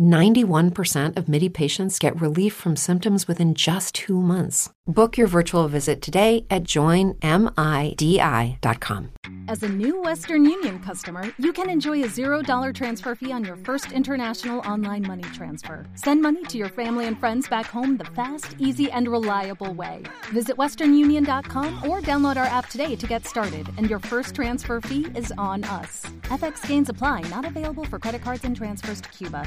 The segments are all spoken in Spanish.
91% of MIDI patients get relief from symptoms within just two months. Book your virtual visit today at joinmidi.com. As a new Western Union customer, you can enjoy a $0 transfer fee on your first international online money transfer. Send money to your family and friends back home the fast, easy, and reliable way. Visit westernunion.com or download our app today to get started, and your first transfer fee is on us. FX gains apply, not available for credit cards and transfers to Cuba.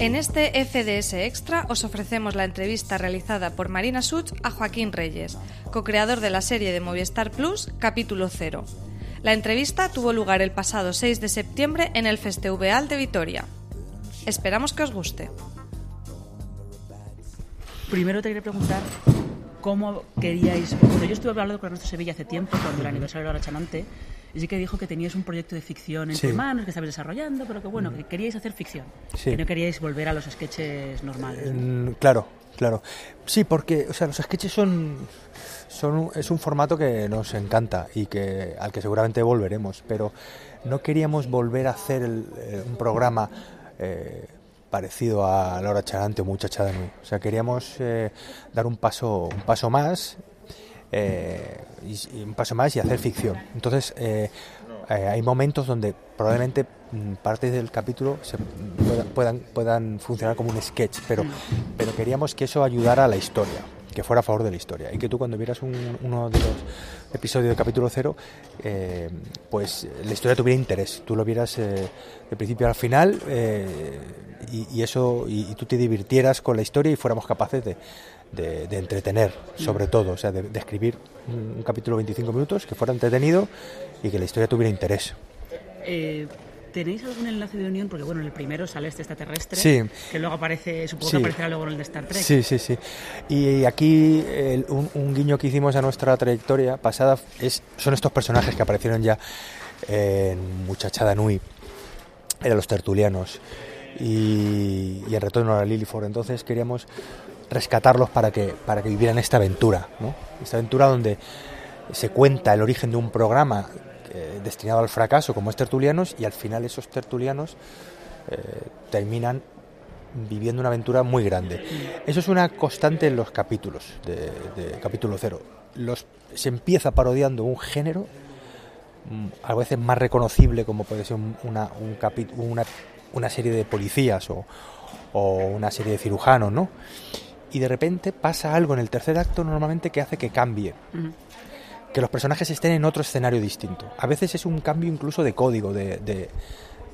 En este FDS Extra os ofrecemos la entrevista realizada por Marina Such a Joaquín Reyes, co-creador de la serie de Movistar Plus, capítulo 0. La entrevista tuvo lugar el pasado 6 de septiembre en el Festival de Vitoria. Esperamos que os guste. Primero te quería preguntar cómo queríais. Bueno, yo estuve hablando con Ernesto Sevilla hace tiempo, cuando el aniversario de la Chanante, y sí que dijo que teníais un proyecto de ficción en Sí. tus manos, que estabais desarrollando, pero que bueno, que queríais hacer ficción. Sí. Que no queríais volver a los sketches normales. ¿no? Claro, claro. Sí, porque o sea, los sketches son, son un- es un formato que nos encanta y que al que seguramente volveremos, pero no queríamos volver a hacer el- eh, un programa eh, parecido a Laura Charante o Muchacha de Nui. O sea, queríamos eh, dar un paso, un paso más eh, y, y un paso más y hacer ficción. Entonces, eh, eh, hay momentos donde probablemente mm, partes del capítulo se puedan, puedan, puedan funcionar como un sketch, pero, pero queríamos que eso ayudara a la historia, que fuera a favor de la historia. Y que tú cuando vieras un- uno de los episodios del capítulo cero, eh, pues la historia tuviera interés. Tú lo vieras eh, de principio al final eh, y, y eso y, y tú te divirtieras con la historia y fuéramos capaces de, de, de entretener, sobre todo, o sea, de, de escribir un, un capítulo de 25 minutos que fuera entretenido y que la historia tuviera interés. ¿Tenéis algún enlace de unión? Porque bueno, en el primero sale este extraterrestre, Sí. que luego aparece, supongo Sí. que aparecerá luego en el de Star Trek. Sí, sí, sí. Y aquí el- un, un guiño que hicimos a nuestra trayectoria pasada es, son estos personajes que aparecieron ya en Muchachada Nui, eran los tertulianos, y, y en Retorno a Lilliford. Entonces queríamos rescatarlos para que, para que vivieran esta aventura, ¿no? Esta aventura donde se cuenta el origen de un programa eh, destinado al fracaso como es Tertulianos y al final esos tertulianos eh, terminan viviendo una aventura muy grande. Eso es una constante en los capítulos de, capítulo cero. Los, se empieza parodiando un género mm, a veces más reconocible como puede ser un- una, serie de policías o, una serie de cirujanos, ¿no? Y de repente pasa algo en el tercer acto normalmente que hace que cambie. Que los personajes estén en otro escenario distinto. A veces es un cambio incluso de código, de, de-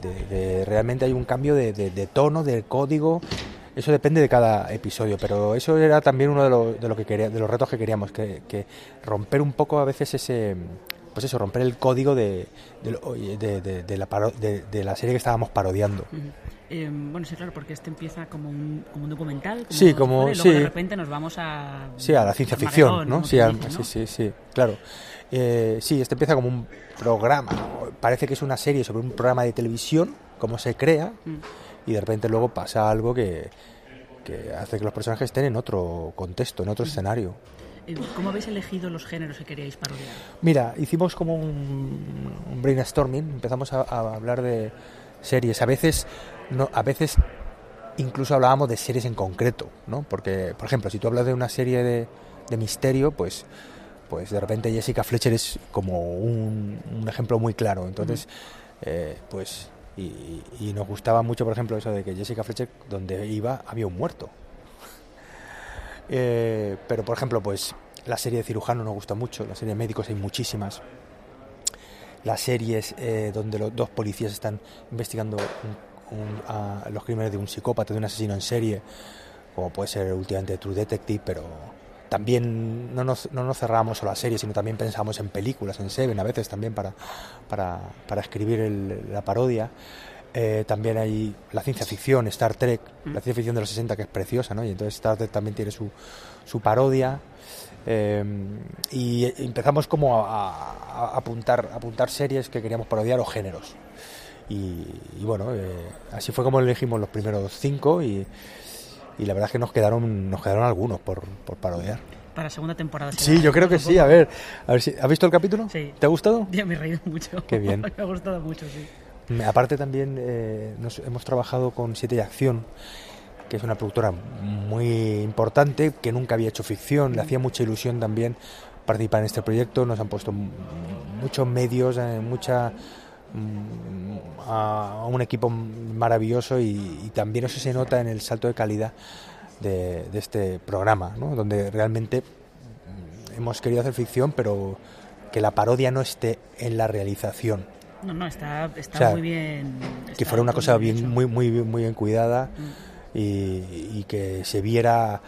de- de- realmente hay un cambio de, de- de tono, del código. Eso depende de cada episodio, pero eso era también uno de, de lo que quería, de los retos que queríamos, que, que romper un poco a veces ese, pues eso, romper el código de, de de- de- la, paro- serie que estábamos parodiando. Eh, bueno, sí, claro, porque este empieza como un, como un documental. Como Sí, como- puede, y luego sí. de repente nos vamos a. Sí, a la ciencia ficción, ¿no? Sí, sí, sí, claro. Eh, sí, este empieza como un programa. Parece que es una serie sobre un programa de televisión, cómo se crea, Mm. y de repente luego pasa algo que, que hace que los personajes estén en otro contexto, en otro escenario. Eh, ¿Cómo habéis elegido los géneros que queríais parodiar? Mira, hicimos como un, un brainstorming, empezamos a, a hablar de series. A veces, no, a veces incluso hablábamos de series en concreto, ¿no? Porque, por ejemplo, si tú hablas de una serie de, de misterio, pues, pues de repente Jessica Fletcher es como un, un ejemplo muy claro. Entonces, eh, pues Y, y nos gustaba mucho, por ejemplo, eso de que Jessica Fletcher, donde iba, había un muerto. Eh, pero, por ejemplo, pues la serie de cirujano nos gusta mucho, la serie de médicos hay muchísimas. Las series eh, donde los dos policías están investigando un- un- a los crímenes de un psicópata, de un asesino en serie, como puede ser últimamente True Detective, pero también no nos, no nos cerramos a series, sino también pensamos en películas, en Seven a veces también para, para, para escribir el- la parodia. Eh, también hay la ciencia ficción, Star Trek, la ciencia ficción de los 60 que es preciosa, ¿no? Y entonces Star Trek también tiene su, su parodia. Eh, y empezamos como a, a- a apuntar, a apuntar series que queríamos parodiar o géneros. Y, y bueno, eh, así fue como elegimos los primeros cinco y, y la verdad es que nos quedaron, nos quedaron algunos por, por parodiar. Para la segunda temporada. Sí, yo creo que sí. A ver, a ver si, ¿has visto el capítulo? Sí. ¿Te ha gustado? Ya me he reído mucho. Qué bien. me ha gustado mucho, sí. Me- Aparte también eh, nos hemos trabajado con Siete y Acción, que es una productora muy importante, que nunca había hecho ficción, le hacía mucha ilusión también participar en este proyecto, nos han puesto muchos medios, eh, mucha mm, a un equipo maravilloso y, y también eso se nota en el salto de calidad de, de este programa, ¿no? donde realmente mm, hemos querido hacer ficción, pero que la parodia no esté en la realización No, no, está, está O sea, muy bien. que fuera una cosa bien muy, muy, muy bien cuidada Mm. y, y que se viera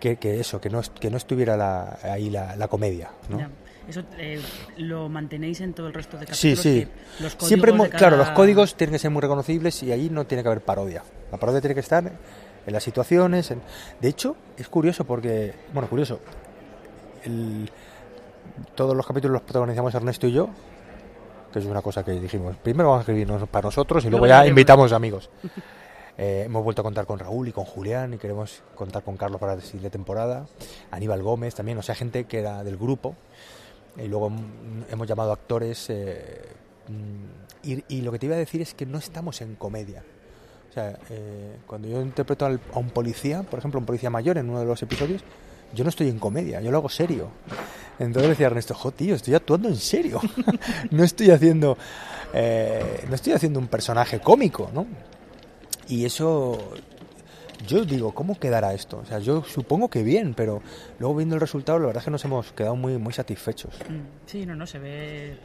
que, que eso, que no, que no estuviera la- ahí la, la comedia. ¿no? Ya. Eso eh, lo mantenéis en todo el resto de Sí, capítulos. sí. que los Siempre, cada- claro, los códigos tienen que ser muy reconocibles y ahí no tiene que haber parodia. La parodia tiene que estar en las situaciones. en- De hecho, es curioso porque, bueno, curioso, el- todos los capítulos los protagonizamos Ernesto y yo, que es una cosa que dijimos, primero vamos a escribirnos para nosotros y luego Luego ya invitamos amigos. Eh, hemos vuelto a contar con Raúl y con Julián y queremos contar con Carlos para la siguiente temporada, Aníbal Gómez también, o sea, gente que era del grupo. Y luego hemos llamado actores. eh, mm, y, y lo que te iba a decir es que no estamos en comedia. O sea, eh, cuando yo interpreto al- a un policía, por ejemplo, un policía mayor en uno de los episodios, yo no estoy en comedia, yo lo hago serio. Entonces decía Ernesto, jo, tío, estoy actuando en serio. no estoy haciendo. eh, no estoy haciendo un personaje cómico, ¿no? Y eso. Yo digo, ¿cómo quedará esto? O sea, yo supongo que bien, pero luego viendo el resultado, la verdad es que nos hemos quedado muy, muy satisfechos. Mm, Sí, no, no, se ve.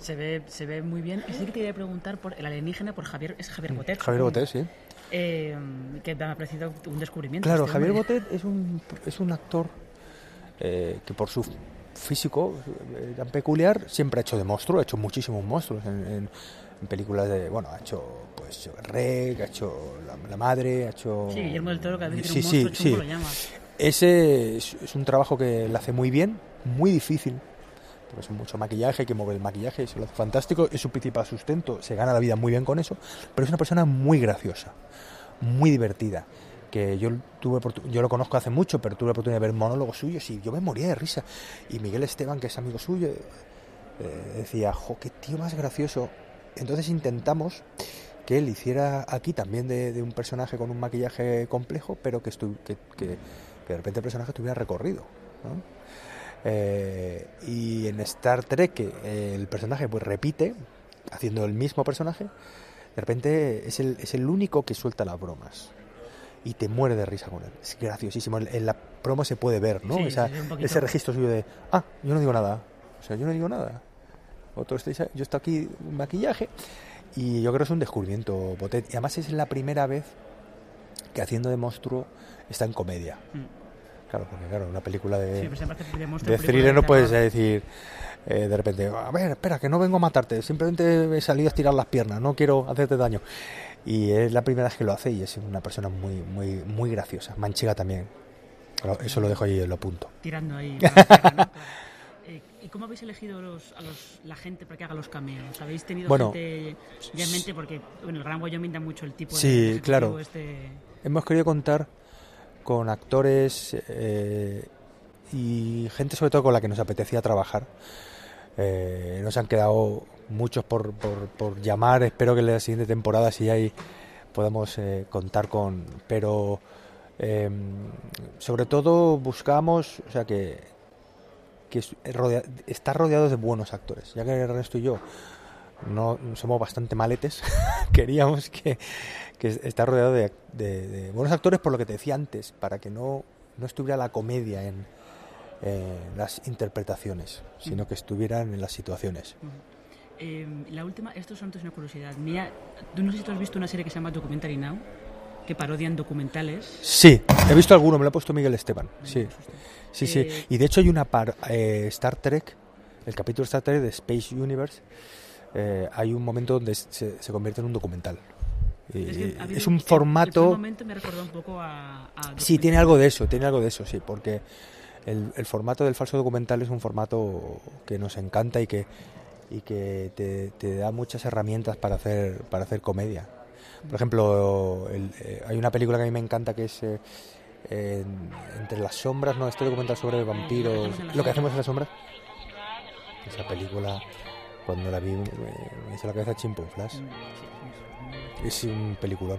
Se ve, se ve muy bien. Y sí que quería preguntar por el alienígena, por Javier, es Javier Botet. Javier. Botet, sí. Eh, que me ha parecido un descubrimiento. Claro, este Javier. Botet es un, es un actor eh, que por su físico eh, tan peculiar siempre ha hecho de monstruo, ha hecho muchísimos monstruos en, en- en películas de, bueno, ha hecho pues Rec, ha hecho La, La Madre, ha hecho... Sí, Guillermo del Toro, que Sí, tiene un sí, monstruo chungo sí. lo llama. Ese es, es un trabajo que le hace muy bien, muy difícil, porque es mucho maquillaje, hay que mover el maquillaje, eso lo hace fantástico, es su principal sustento, se gana la vida muy bien con eso, pero es una persona muy graciosa, muy divertida, que yo tuve yo lo conozco hace mucho, pero tuve la oportunidad de ver monólogos suyos y yo me moría de risa. Y Miguel Esteban, que es amigo suyo, eh, decía, jo, qué tío más gracioso. Entonces intentamos que él hiciera aquí también de, un personaje con un maquillaje complejo, pero que, que, que- de repente el personaje tuviera recorrido. ¿no? Eh, y en Star Trek eh, el personaje pues repite, haciendo el mismo personaje, de repente es el, es el único que suelta las bromas. Y te muere de risa con él. Es graciosísimo. En, la promo se puede ver, ¿no? Sí, Esa- sí, sí, un poquito. ese registro suyo de, ah, yo no digo nada. O sea, yo no digo nada. Otro está, yo estoy aquí maquillaje. Y yo creo que es un descubrimiento potente. Y además es la primera vez que haciendo de monstruo está en comedia. Mm. Claro, porque claro, una película de, Sí, pues de monstruo, de película thriller no de puedes decir eh, de repente, a ver, espera, que no vengo a matarte, simplemente he salido a estirar las piernas, no quiero hacerte daño. Y es la primera vez que lo hace y es una persona muy, muy, muy graciosa. Manchega también. Eso lo dejo ahí lo apunto. tirando ahí. Eh, ¿Y cómo habéis elegido los, a los, la gente para que haga los cameos? ¿Habéis tenido Bueno, gente ya en mente? Porque bueno, el Gran Wyoming da mucho el tipo de Sí, claro. Este... Hemos querido contar con actores eh, y gente sobre todo con la que nos apetecía trabajar. Eh, nos han quedado muchos por, por, por llamar, espero que en la siguiente temporada si hay podamos eh, contar con... Pero eh, sobre todo buscamos, o sea que, que es- rodea- estar rodeados de buenos actores, ya que Ernesto y yo no somos bastante maletes, queríamos que, que estar rodeado de, de- de buenos actores por lo que te decía antes, para que no, no estuviera la comedia en, en las interpretaciones, sino que estuvieran en las situaciones. Eh, la última, esto son es una curiosidad mía. Tú no sé si tú has visto una serie que se llama Documentary Now, que parodian documentales. Sí, he visto alguno, me lo ha puesto Miguel Esteban. Sí, sí, sí. Eh, Y de hecho hay una par, eh, Star Trek, el capítulo Star Trek de Space Universe, eh, hay un momento donde se, se convierte en un documental. Es, que ha es un el- El, formato... momento me recordó un poco a. a Sí, tiene algo de eso, tiene algo de eso, sí, porque el, el formato del falso documental es un formato que nos encanta y que, y que te, te da muchas herramientas para hacer, para hacer comedia. Por ejemplo, el- eh, hay una película que a mí me encanta que es eh, en- Entre las sombras, ¿no? Este documental sobre vampiros, lo que hacemos en las sombras. Esa película, cuando la vi, me, me hizo la cabeza chimpuflas. Mm, sí, sí, Es un peliculón.